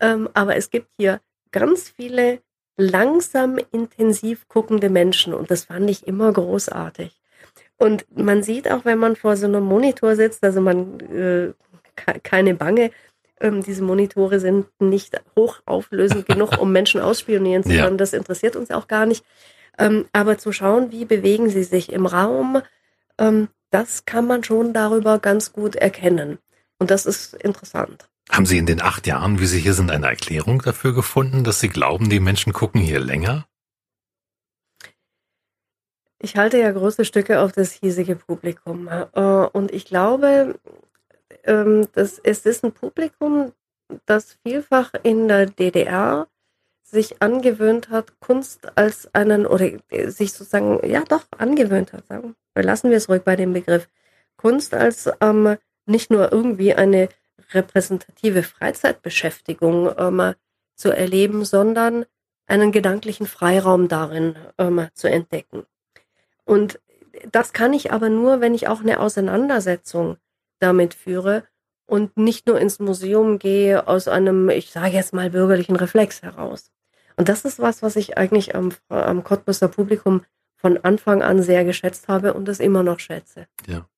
ähm, aber es gibt hier ganz viele langsam intensiv guckende Menschen und das fand ich immer großartig. Und man sieht auch, wenn man vor so einem Monitor sitzt, also man äh, keine Bange, ähm, diese Monitore sind nicht hochauflösend genug, um Menschen ausspionieren zu können. Ja. Das interessiert uns auch gar nicht. Ähm, aber zu schauen, wie bewegen sie sich im Raum, ähm, das kann man schon darüber ganz gut erkennen. Und das ist interessant. Haben Sie in den acht Jahren, wie Sie hier sind, eine Erklärung dafür gefunden, dass Sie glauben, die Menschen gucken hier länger? Ich halte ja große Stücke auf das hiesige Publikum. Äh, und ich glaube, ähm, dass es ist ein Publikum, das vielfach in der DDR sich angewöhnt hat, Kunst als einen, oder sich sozusagen, ja doch, angewöhnt hat, sagen. Lassen wir es ruhig bei dem Begriff. Kunst als ähm, nicht nur irgendwie eine repräsentative Freizeitbeschäftigung ähm, zu erleben, sondern einen gedanklichen Freiraum darin ähm, zu entdecken. Und das kann ich aber nur, wenn ich auch eine Auseinandersetzung damit führe und nicht nur ins Museum gehe aus einem, ich sage jetzt mal, bürgerlichen Reflex heraus. Und das ist was, was ich eigentlich am, am Cottbuser Publikum von Anfang an sehr geschätzt habe und das immer noch schätze. Ja.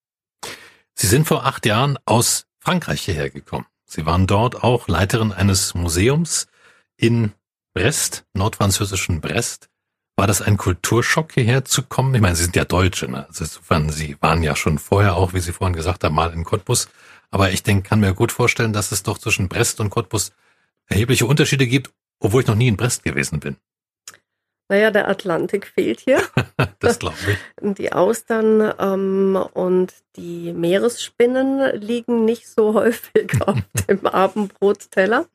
Sie sind vor acht Jahren aus Frankreich hierher gekommen. Sie waren dort auch Leiterin eines Museums in Brest, nordfranzösischen Brest. War das ein Kulturschock, hierher zu kommen? Ich meine, Sie sind ja Deutsche, ne? Also insofern, Sie waren ja schon vorher auch, wie Sie vorhin gesagt haben, mal in Cottbus. Aber ich denke, kann mir gut vorstellen, dass es doch zwischen Brest und Cottbus erhebliche Unterschiede gibt, obwohl ich noch nie in Brest gewesen bin. Naja, der Atlantik fehlt hier. das glaube ich. Die Austern ähm, und die Meeresspinnen liegen nicht so häufig auf dem Abendbrotteller.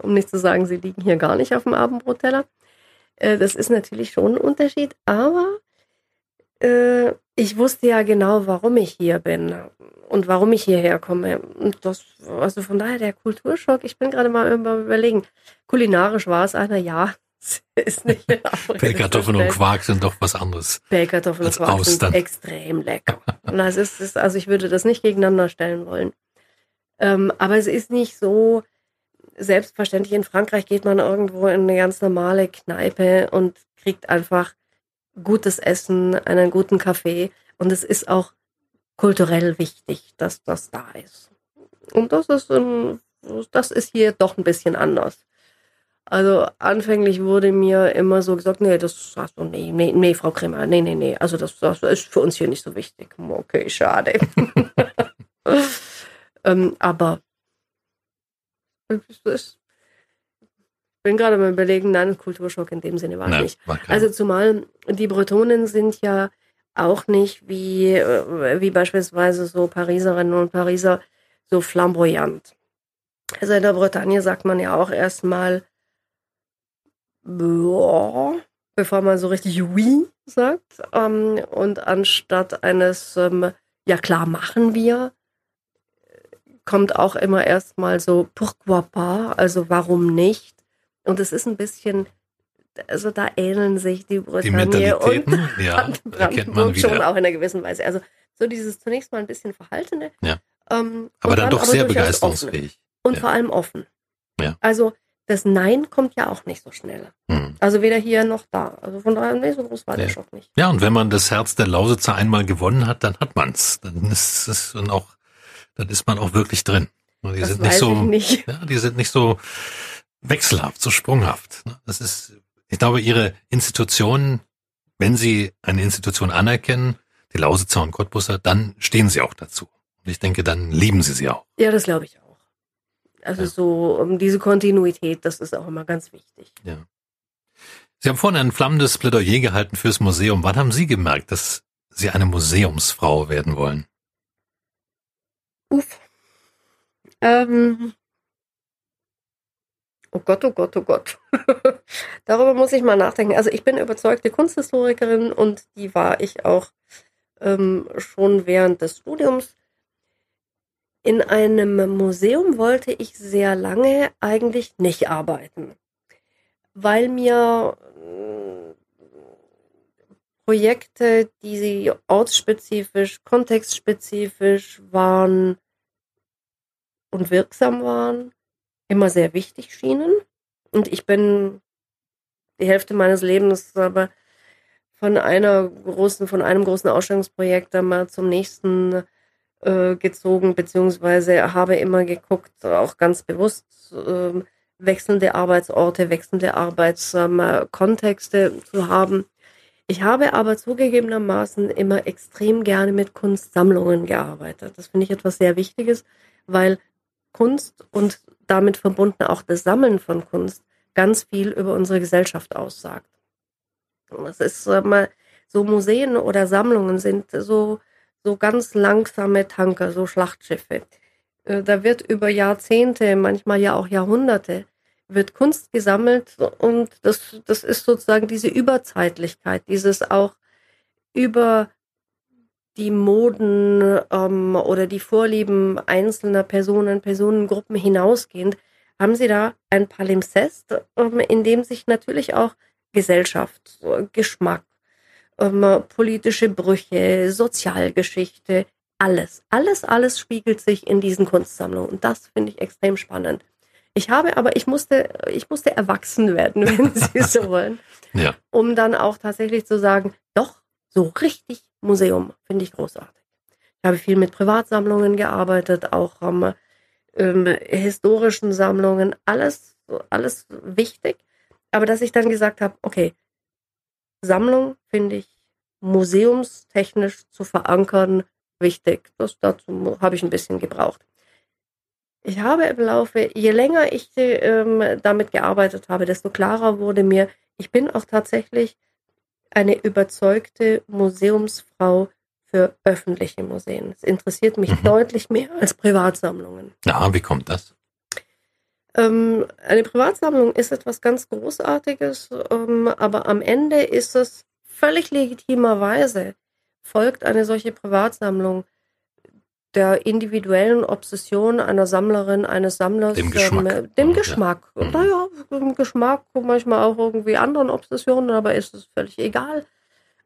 Um nicht zu sagen, sie liegen hier gar nicht auf dem Abendbrotteller. Äh, das ist natürlich schon ein Unterschied, aber äh, ich wusste ja genau, warum ich hier bin und warum ich hierher komme. Und das, also von daher der Kulturschock, ich bin gerade mal überlegen. Kulinarisch war es einer, ja, ist nicht Pellkartoffeln und Quark sind doch was anderes. Pellkartoffeln und Quark Austern. sind extrem lecker. Das ist, ist, also ich würde das nicht gegeneinander stellen wollen. Ähm, aber es ist nicht so selbstverständlich. In Frankreich geht man irgendwo in eine ganz normale Kneipe und kriegt einfach gutes Essen, einen guten Kaffee. Und es ist auch kulturell wichtig, dass das da ist. Und das ist, ein, das ist hier doch ein bisschen anders. Also anfänglich wurde mir immer so gesagt, nee, das hast du, nee, nee, nee, Frau Kremer, nee, nee, nee, also das, das ist für uns hier nicht so wichtig. Okay, schade. ähm, aber ich bin gerade mal überlegen, nein, Kulturschock in dem Sinne war nein, nicht. War also zumal die Bretonen sind ja auch nicht wie, äh, wie beispielsweise so Pariserinnen und Pariser so flamboyant. Also in der Bretagne sagt man ja auch erstmal, bevor man so richtig oui sagt. Ähm, und anstatt eines, ähm, ja klar, machen wir, kommt auch immer erstmal so pourquoi pas, also warum nicht. Und es ist ein bisschen, also da ähneln sich die Bretagne und ja, Brandenburg schon auch in einer gewissen Weise. Also so dieses zunächst mal ein bisschen verhaltene. Ja. Ähm, aber dann, dann doch aber sehr begeisterungsfähig. Und ja. vor allem offen. Ja. Also das Nein kommt ja auch nicht so schnell. Hm. Also weder hier noch da. Also von daher, nee, so groß war ja. der Schock nicht. Ja, und wenn man das Herz der Lausitzer einmal gewonnen hat, dann hat man's. Dann ist es dann auch, dann ist man auch wirklich drin. Die das sind nicht so, nicht. ja, die sind nicht so wechselhaft, so sprunghaft. Das ist, ich glaube, ihre Institutionen, wenn sie eine Institution anerkennen, die Lausitzer und Cottbusser, dann stehen sie auch dazu. Und ich denke, dann lieben sie sie auch. Ja, das glaube ich auch. Also ja. so um diese Kontinuität, das ist auch immer ganz wichtig. Ja. Sie haben vorhin ein flammendes Plädoyer gehalten fürs Museum. Wann haben Sie gemerkt, dass Sie eine Museumsfrau werden wollen? Uff. Ähm. Oh Gott, oh Gott, oh Gott. Darüber muss ich mal nachdenken. Also ich bin überzeugte Kunsthistorikerin und die war ich auch ähm, schon während des Studiums. In einem Museum wollte ich sehr lange eigentlich nicht arbeiten, weil mir Projekte, die ortsspezifisch, kontextspezifisch waren und wirksam waren, immer sehr wichtig schienen. Und ich bin die Hälfte meines Lebens aber von einer großen, von einem großen Ausstellungsprojekt dann zum nächsten äh, gezogen, beziehungsweise habe immer geguckt, auch ganz bewusst äh, wechselnde Arbeitsorte, wechselnde Arbeitskontexte ähm, zu haben. Ich habe aber zugegebenermaßen immer extrem gerne mit Kunstsammlungen gearbeitet. Das finde ich etwas sehr Wichtiges, weil Kunst und damit verbunden auch das Sammeln von Kunst ganz viel über unsere Gesellschaft aussagt. Das ist mal so Museen oder Sammlungen sind so so ganz langsame Tanker, so Schlachtschiffe. Äh, da wird über Jahrzehnte, manchmal ja auch Jahrhunderte, wird Kunst gesammelt und das, das ist sozusagen diese Überzeitlichkeit, dieses auch über die Moden ähm, oder die Vorlieben einzelner Personen, Personengruppen hinausgehend, haben sie da ein Palimpsest, ähm, in dem sich natürlich auch Gesellschaft, Geschmack, ähm, politische Brüche, Sozialgeschichte, alles, alles, alles spiegelt sich in diesen Kunstsammlungen und das finde ich extrem spannend. Ich habe aber, ich musste, ich musste erwachsen werden, wenn Sie so wollen, ja. um dann auch tatsächlich zu sagen, doch, so richtig Museum finde ich großartig. Ich habe viel mit Privatsammlungen gearbeitet, auch ähm, ähm, historischen Sammlungen, alles, alles wichtig. Aber dass ich dann gesagt habe, okay, Sammlung finde ich museumstechnisch zu verankern wichtig. Das dazu habe ich ein bisschen gebraucht. Ich habe im Laufe, je länger ich ähm, damit gearbeitet habe, desto klarer wurde mir, ich bin auch tatsächlich eine überzeugte Museumsfrau für öffentliche Museen. Es interessiert mich mhm. deutlich mehr als Privatsammlungen. Ja, wie kommt das? Ähm, eine Privatsammlung ist etwas ganz Großartiges, ähm, aber am Ende ist es völlig legitimerweise, folgt eine solche Privatsammlung der individuellen Obsession einer Sammlerin, eines Sammlers, dem Geschmack. Ähm, dem Geschmack. Mhm. Naja, dem Geschmack, manchmal auch irgendwie anderen Obsessionen, aber ist es völlig egal.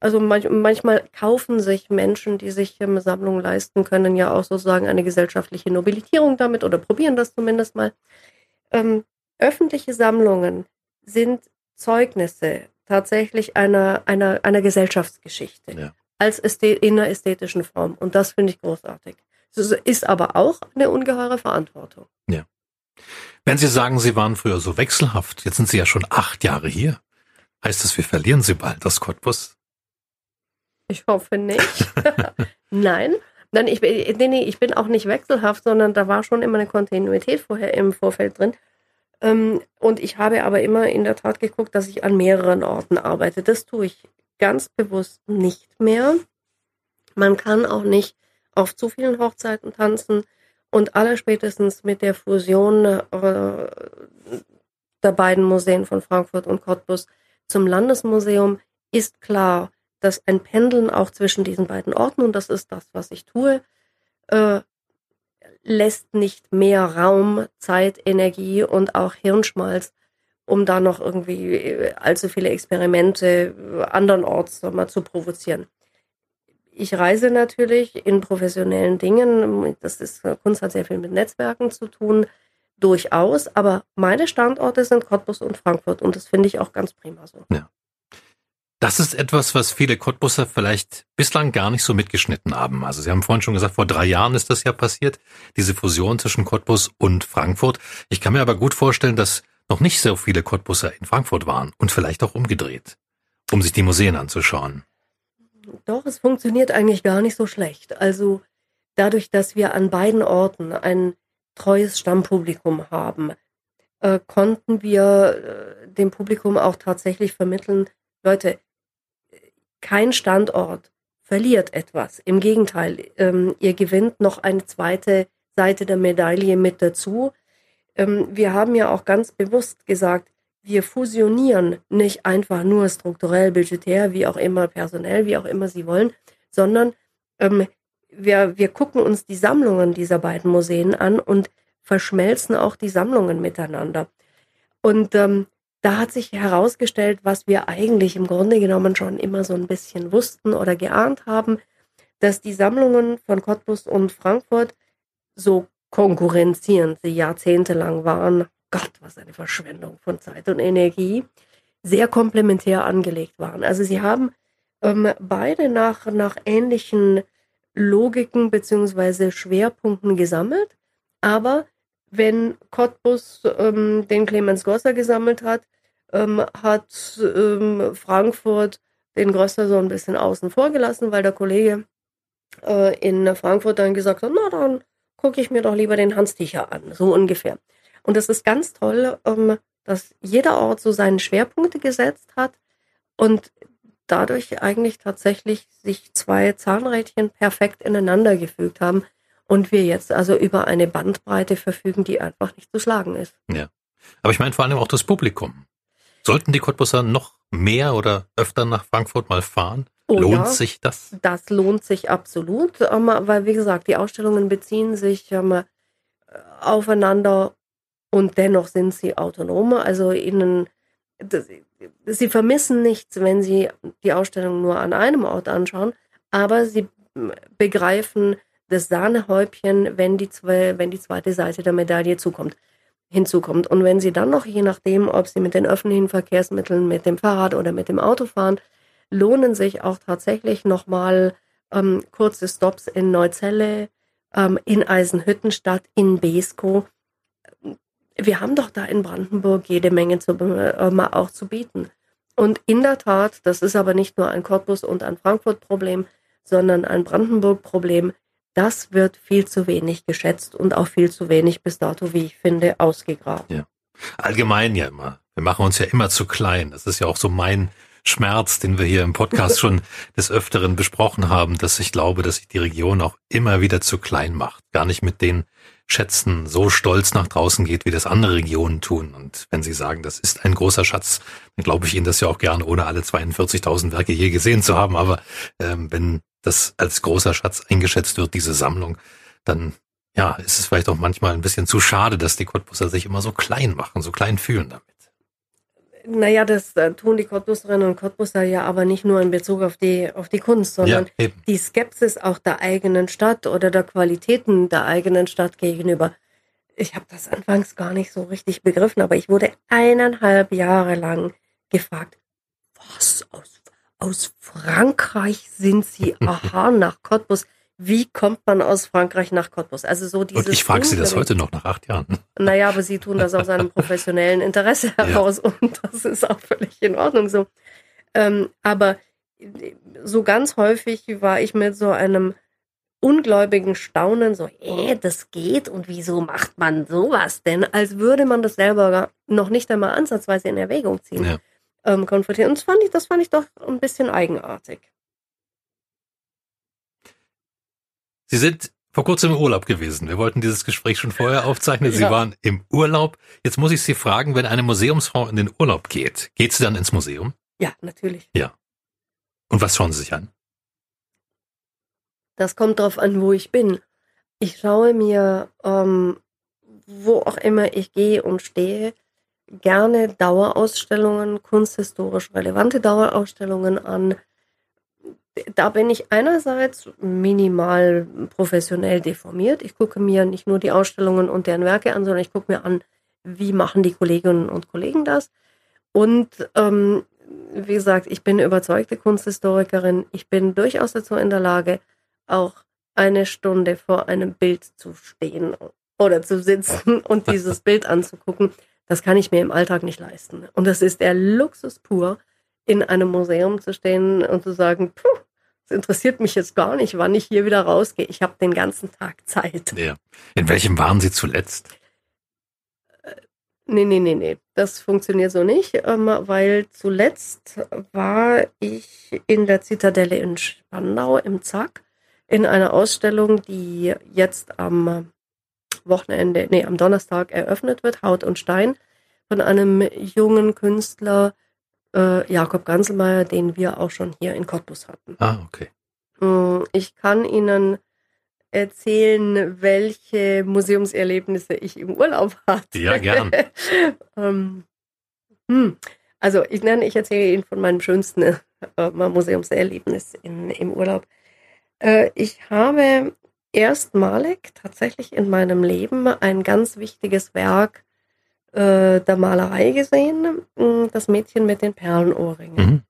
Also manch, manchmal kaufen sich Menschen, die sich ähm, Sammlungen leisten können, ja auch sozusagen eine gesellschaftliche Nobilitierung damit oder probieren das zumindest mal. Ähm, öffentliche Sammlungen sind Zeugnisse tatsächlich einer, einer, einer Gesellschaftsgeschichte ja. als in einer ästhetischen Form. Und das finde ich großartig. Es ist aber auch eine ungeheure Verantwortung. Ja. Wenn Sie sagen, Sie waren früher so wechselhaft, jetzt sind Sie ja schon acht Jahre hier. Heißt das, wir verlieren Sie bald das Cottbus? Ich hoffe nicht. Nein. Nein, ich, nee, nee, ich bin auch nicht wechselhaft, sondern da war schon immer eine Kontinuität vorher im Vorfeld drin. Ähm, und ich habe aber immer in der Tat geguckt, dass ich an mehreren Orten arbeite. Das tue ich ganz bewusst nicht mehr. Man kann auch nicht auf zu vielen Hochzeiten tanzen und allerspätestens mit der Fusion äh, der beiden Museen von Frankfurt und Cottbus zum Landesmuseum ist klar, dass ein Pendeln auch zwischen diesen beiden Orten, und das ist das, was ich tue, äh, lässt nicht mehr Raum, Zeit, Energie und auch Hirnschmalz, um da noch irgendwie äh, allzu viele Experimente andernorts mal zu provozieren. Ich reise natürlich in professionellen Dingen. Das ist, Kunst hat sehr viel mit Netzwerken zu tun, durchaus. Aber meine Standorte sind Cottbus und Frankfurt und das finde ich auch ganz prima so. Ja. Das ist etwas, was viele Cottbusser vielleicht bislang gar nicht so mitgeschnitten haben. Also Sie haben vorhin schon gesagt, vor drei Jahren ist das ja passiert, diese Fusion zwischen Cottbus und Frankfurt. Ich kann mir aber gut vorstellen, dass noch nicht so viele Cottbusser in Frankfurt waren und vielleicht auch umgedreht, um sich die Museen anzuschauen. Doch, es funktioniert eigentlich gar nicht so schlecht. Also dadurch, dass wir an beiden Orten ein treues Stammpublikum haben, äh, konnten wir äh, dem Publikum auch tatsächlich vermitteln, Leute, kein Standort verliert etwas. Im Gegenteil, ähm, ihr gewinnt noch eine zweite Seite der Medaille mit dazu. Ähm, wir haben ja auch ganz bewusst gesagt, wir fusionieren nicht einfach nur strukturell, budgetär, wie auch immer, personell, wie auch immer Sie wollen, sondern ähm, wir, wir gucken uns die Sammlungen dieser beiden Museen an und verschmelzen auch die Sammlungen miteinander. Und ähm, da hat sich herausgestellt, was wir eigentlich im Grunde genommen schon immer so ein bisschen wussten oder geahnt haben, dass die Sammlungen von Cottbus und Frankfurt so konkurrenzierend sie jahrzehntelang waren. Gott, was eine Verschwendung von Zeit und Energie. Sehr komplementär angelegt waren. Also sie haben ähm, beide nach, nach ähnlichen Logiken beziehungsweise Schwerpunkten gesammelt, aber wenn Cottbus ähm, den Clemens Gosser gesammelt hat, ähm, hat ähm, Frankfurt den Grösser so ein bisschen außen vor gelassen, weil der Kollege äh, in Frankfurt dann gesagt hat, na dann gucke ich mir doch lieber den Hans Ticher an, so ungefähr. Und es ist ganz toll, ähm, dass jeder Ort so seine Schwerpunkte gesetzt hat und dadurch eigentlich tatsächlich sich zwei Zahnrädchen perfekt ineinander gefügt haben und wir jetzt also über eine Bandbreite verfügen, die einfach nicht zu schlagen ist. Ja. Aber ich meine vor allem auch das Publikum. Sollten die Cottbusser noch mehr oder öfter nach Frankfurt mal fahren? Oh, lohnt ja, sich das? Das lohnt sich absolut, ähm, weil wie gesagt, die Ausstellungen beziehen sich ähm, aufeinander und dennoch sind sie autonom. Also ihnen, sie vermissen nichts, wenn sie die Ausstellung nur an einem Ort anschauen, aber sie begreifen das Sahnehäubchen, wenn die, wenn die zweite Seite der Medaille zukommt hinzukommt. Und wenn Sie dann noch, je nachdem, ob Sie mit den öffentlichen Verkehrsmitteln, mit dem Fahrrad oder mit dem Auto fahren, lohnen sich auch tatsächlich nochmal ähm, kurze Stops in Neuzelle, ähm, in Eisenhüttenstadt, in Besko. Wir haben doch da in Brandenburg jede Menge zu, äh, auch zu bieten. Und in der Tat, das ist aber nicht nur ein Cottbus und ein Frankfurt-Problem, sondern ein Brandenburg-Problem. Das wird viel zu wenig geschätzt und auch viel zu wenig bis dato, wie ich finde, ausgegraben. Ja. Allgemein ja immer. Wir machen uns ja immer zu klein. Das ist ja auch so mein Schmerz, den wir hier im Podcast schon des Öfteren besprochen haben, dass ich glaube, dass sich die Region auch immer wieder zu klein macht. Gar nicht mit den Schätzen so stolz nach draußen geht, wie das andere Regionen tun. Und wenn Sie sagen, das ist ein großer Schatz, dann glaube ich Ihnen das ja auch gerne, ohne alle 42.000 Werke je gesehen zu haben. Aber ähm, wenn das als großer Schatz eingeschätzt wird, diese Sammlung, dann ja, ist es vielleicht auch manchmal ein bisschen zu schade, dass die Cottbusser sich immer so klein machen, so klein fühlen damit. Naja, das äh, tun die Cottbusserinnen und Cottbusser ja aber nicht nur in Bezug auf die, auf die Kunst, sondern ja, die Skepsis auch der eigenen Stadt oder der Qualitäten der eigenen Stadt gegenüber. Ich habe das anfangs gar nicht so richtig begriffen, aber ich wurde eineinhalb Jahre lang gefragt, was aus aus Frankreich sind sie, aha, nach Cottbus. Wie kommt man aus Frankreich nach Cottbus? Also so dieses Und ich frage Sie das heute noch nach acht Jahren. Naja, aber Sie tun das aus einem professionellen Interesse heraus ja. und das ist auch völlig in Ordnung so. Ähm, aber so ganz häufig war ich mit so einem ungläubigen Staunen so, äh, das geht und wieso macht man sowas denn? Als würde man das selber noch nicht einmal ansatzweise in Erwägung ziehen. Ja. Ähm, konfrontieren. Und das fand ich, das fand ich doch ein bisschen eigenartig. Sie sind vor kurzem im Urlaub gewesen. Wir wollten dieses Gespräch schon vorher aufzeichnen. Sie ja. waren im Urlaub. Jetzt muss ich Sie fragen, wenn eine Museumsfrau in den Urlaub geht, geht sie dann ins Museum? Ja, natürlich. Ja. Und was schauen Sie sich an? Das kommt darauf an, wo ich bin. Ich schaue mir, ähm, wo auch immer ich gehe und stehe, gerne Dauerausstellungen, kunsthistorisch relevante Dauerausstellungen an, da bin ich einerseits minimal professionell deformiert. Ich gucke mir nicht nur die Ausstellungen und deren Werke an, sondern ich gucke mir an, wie machen die Kolleginnen und Kollegen das. Und ähm, wie gesagt, ich bin überzeugte Kunsthistorikerin. Ich bin durchaus dazu in der Lage, auch eine Stunde vor einem Bild zu stehen oder zu sitzen und dieses Bild anzugucken. Das kann ich mir im Alltag nicht leisten. Und das ist der Luxus pur, in einem Museum zu stehen und zu sagen, puh, es interessiert mich jetzt gar nicht, wann ich hier wieder rausgehe. Ich habe den ganzen Tag Zeit. Ja. In welchem waren Sie zuletzt? Äh, nee, nee, nee, nee. Das funktioniert so nicht, ähm, weil zuletzt war ich in der Zitadelle in Spandau im Zack in einer Ausstellung, die jetzt am Wochenende, nee, am Donnerstag eröffnet wird, Haut und Stein, von einem jungen Künstler, äh, Jakob Ganselmeier, den wir auch schon hier in Cottbus hatten. Ah, okay. Mm, ich kann Ihnen erzählen, welche Museumserlebnisse ich im Urlaub hatte. Ja, gern. ähm, hm. Also ich nenne, ich erzähle Ihnen von meinem schönsten äh, Museumserlebnis in, im Urlaub. Äh, ich habe erstmalig tatsächlich in meinem Leben ein ganz wichtiges Werk äh, der Malerei gesehen, hm, das Mädchen mit den Perlenohrringen. Mhm.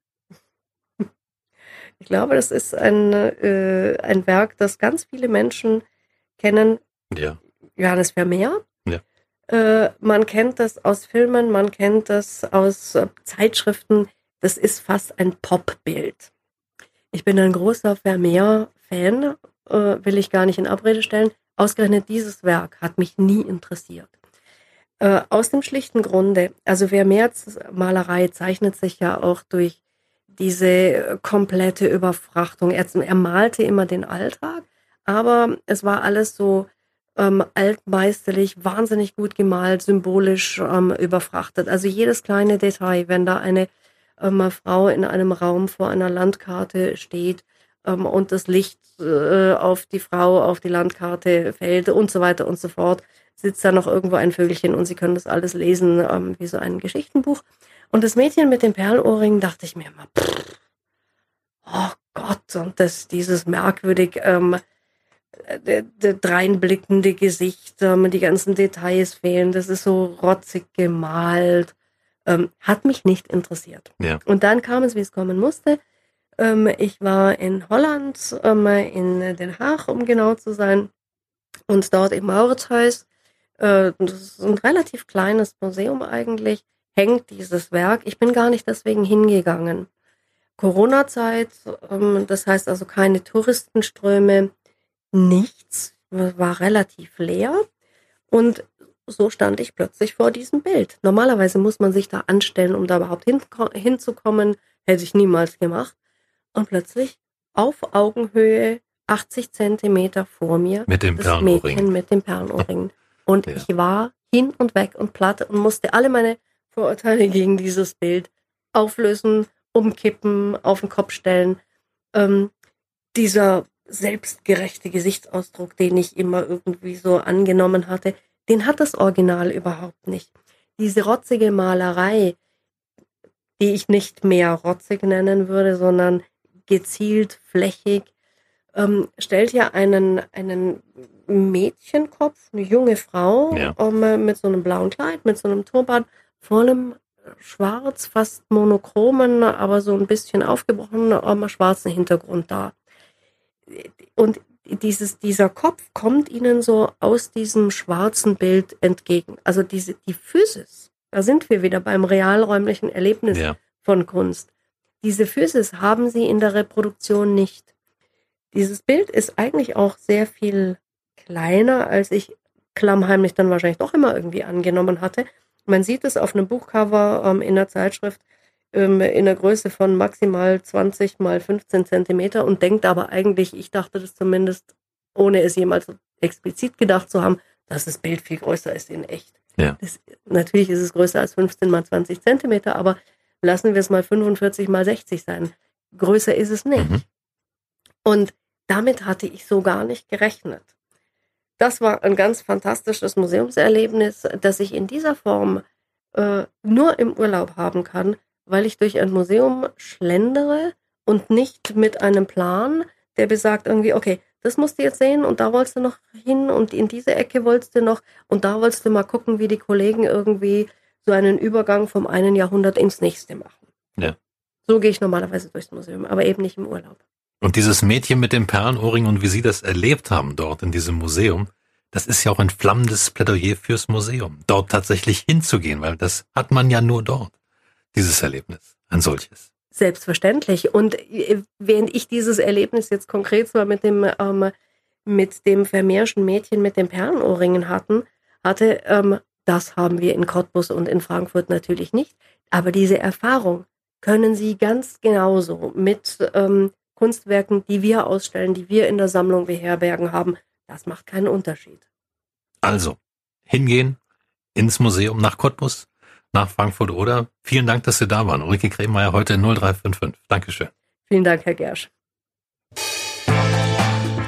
Ich glaube, das ist ein, äh, ein Werk, das ganz viele Menschen kennen. Ja. Johannes Vermeer. Ja. Äh, man kennt das aus Filmen, man kennt das aus äh, Zeitschriften. Das ist fast ein Popbild. Ich bin ein großer Vermeer-Fan, äh, will ich gar nicht in Abrede stellen. Ausgerechnet dieses Werk hat mich nie interessiert. Äh, aus dem schlichten Grunde, also Vermeers Malerei zeichnet sich ja auch durch diese komplette Überfrachtung. Er, er malte immer den Alltag, aber es war alles so ähm, altmeisterlich, wahnsinnig gut gemalt, symbolisch ähm, überfrachtet. Also jedes kleine Detail, wenn da eine ähm, Frau in einem Raum vor einer Landkarte steht ähm, und das Licht äh, auf die Frau auf die Landkarte fällt und so weiter und so fort sitzt da noch irgendwo ein Vögelchen und sie können das alles lesen ähm, wie so ein Geschichtenbuch. Und das Mädchen mit dem Perlohrring dachte ich mir immer, pff, oh Gott, und das, dieses merkwürdig ähm, äh, dreinblickende Gesicht, ähm, die ganzen Details fehlen, das ist so rotzig gemalt, ähm, hat mich nicht interessiert. Ja. Und dann kam es, wie es kommen musste. Ähm, ich war in Holland, ähm, in Den Haag, um genau zu sein, und dort im Mauritshuis äh, das ist ein relativ kleines Museum eigentlich, hängt dieses Werk. Ich bin gar nicht deswegen hingegangen. Corona-Zeit, ähm, das heißt also keine Touristenströme, nichts, war relativ leer. Und so stand ich plötzlich vor diesem Bild. Normalerweise muss man sich da anstellen, um da überhaupt hin, hinzukommen. Hätte ich niemals gemacht. Und plötzlich auf Augenhöhe 80 Zentimeter vor mir mit dem das Mädchen mit dem Perlenohrring. Und ja. ich war hin und weg und platt und musste alle meine Vorurteile gegen dieses Bild auflösen, umkippen, auf den Kopf stellen. Ähm, dieser selbstgerechte Gesichtsausdruck, den ich immer irgendwie so angenommen hatte, den hat das Original überhaupt nicht. Diese rotzige Malerei, die ich nicht mehr rotzig nennen würde, sondern gezielt, flächig, ähm, stellt ja einen, einen Mädchenkopf, eine junge Frau ja. ähm, mit so einem blauen Kleid, mit so einem Turban, vor einem schwarz, fast monochromen, aber so ein bisschen aufgebrochenen, ähm, schwarzen Hintergrund da. Und dieses, dieser Kopf kommt ihnen so aus diesem schwarzen Bild entgegen. Also diese, die Physis, da sind wir wieder beim realräumlichen Erlebnis ja. von Kunst. Diese Physis haben sie in der Reproduktion nicht. Dieses Bild ist eigentlich auch sehr viel kleiner, als ich klammheimlich dann wahrscheinlich doch immer irgendwie angenommen hatte. Man sieht es auf einem Buchcover ähm, in der Zeitschrift ähm, in der Größe von maximal 20 mal 15 Zentimeter und denkt aber eigentlich, ich dachte das zumindest, ohne es jemals explizit gedacht zu haben, dass das Bild viel größer ist in echt. Ja. Das, natürlich ist es größer als 15 mal 20 Zentimeter, aber lassen wir es mal 45 mal 60 sein. Größer ist es nicht. Mhm. Und damit hatte ich so gar nicht gerechnet. Das war ein ganz fantastisches Museumserlebnis, das ich in dieser Form äh, nur im Urlaub haben kann, weil ich durch ein Museum schlendere und nicht mit einem Plan, der besagt irgendwie, okay, das musst du jetzt sehen und da wolltest du noch hin und in diese Ecke wolltest du noch und da wolltest du mal gucken, wie die Kollegen irgendwie so einen Übergang vom einen Jahrhundert ins nächste machen. Ja. So gehe ich normalerweise durchs Museum, aber eben nicht im Urlaub. Und dieses Mädchen mit dem Perlenohrring und wie Sie das erlebt haben dort in diesem Museum, das ist ja auch ein flammendes Plädoyer fürs Museum, dort tatsächlich hinzugehen, weil das hat man ja nur dort dieses Erlebnis, ein solches? Selbstverständlich. Und äh, während ich dieses Erlebnis jetzt konkret zwar mit dem, ähm, mit dem Vermeerschen Mädchen mit den Perlenohrringen hatten, hatte, ähm, das haben wir in Cottbus und in Frankfurt natürlich nicht. Aber diese Erfahrung können Sie ganz genauso mit ähm, Kunstwerken, die wir ausstellen, die wir in der Sammlung beherbergen haben. Das macht keinen Unterschied. Also, hingehen ins Museum nach Cottbus, nach Frankfurt oder. Vielen Dank, dass Sie da waren. Ulrike Kremeyer heute 0355. Dankeschön. Vielen Dank, Herr Gersch.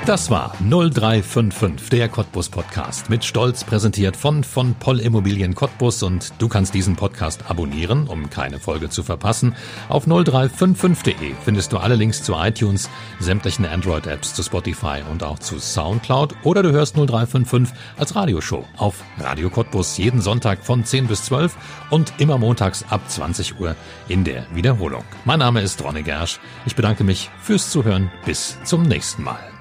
Das war 0355, der Cottbus Podcast. Mit Stolz präsentiert von von Poll Immobilien Cottbus und du kannst diesen Podcast abonnieren, um keine Folge zu verpassen. Auf 0355.de findest du alle Links zu iTunes, sämtlichen Android-Apps, zu Spotify und auch zu Soundcloud oder du hörst 0355 als Radioshow auf Radio Cottbus jeden Sonntag von 10 bis 12 und immer montags ab 20 Uhr in der Wiederholung. Mein Name ist Ronne Gersch. Ich bedanke mich fürs Zuhören. Bis zum nächsten Mal.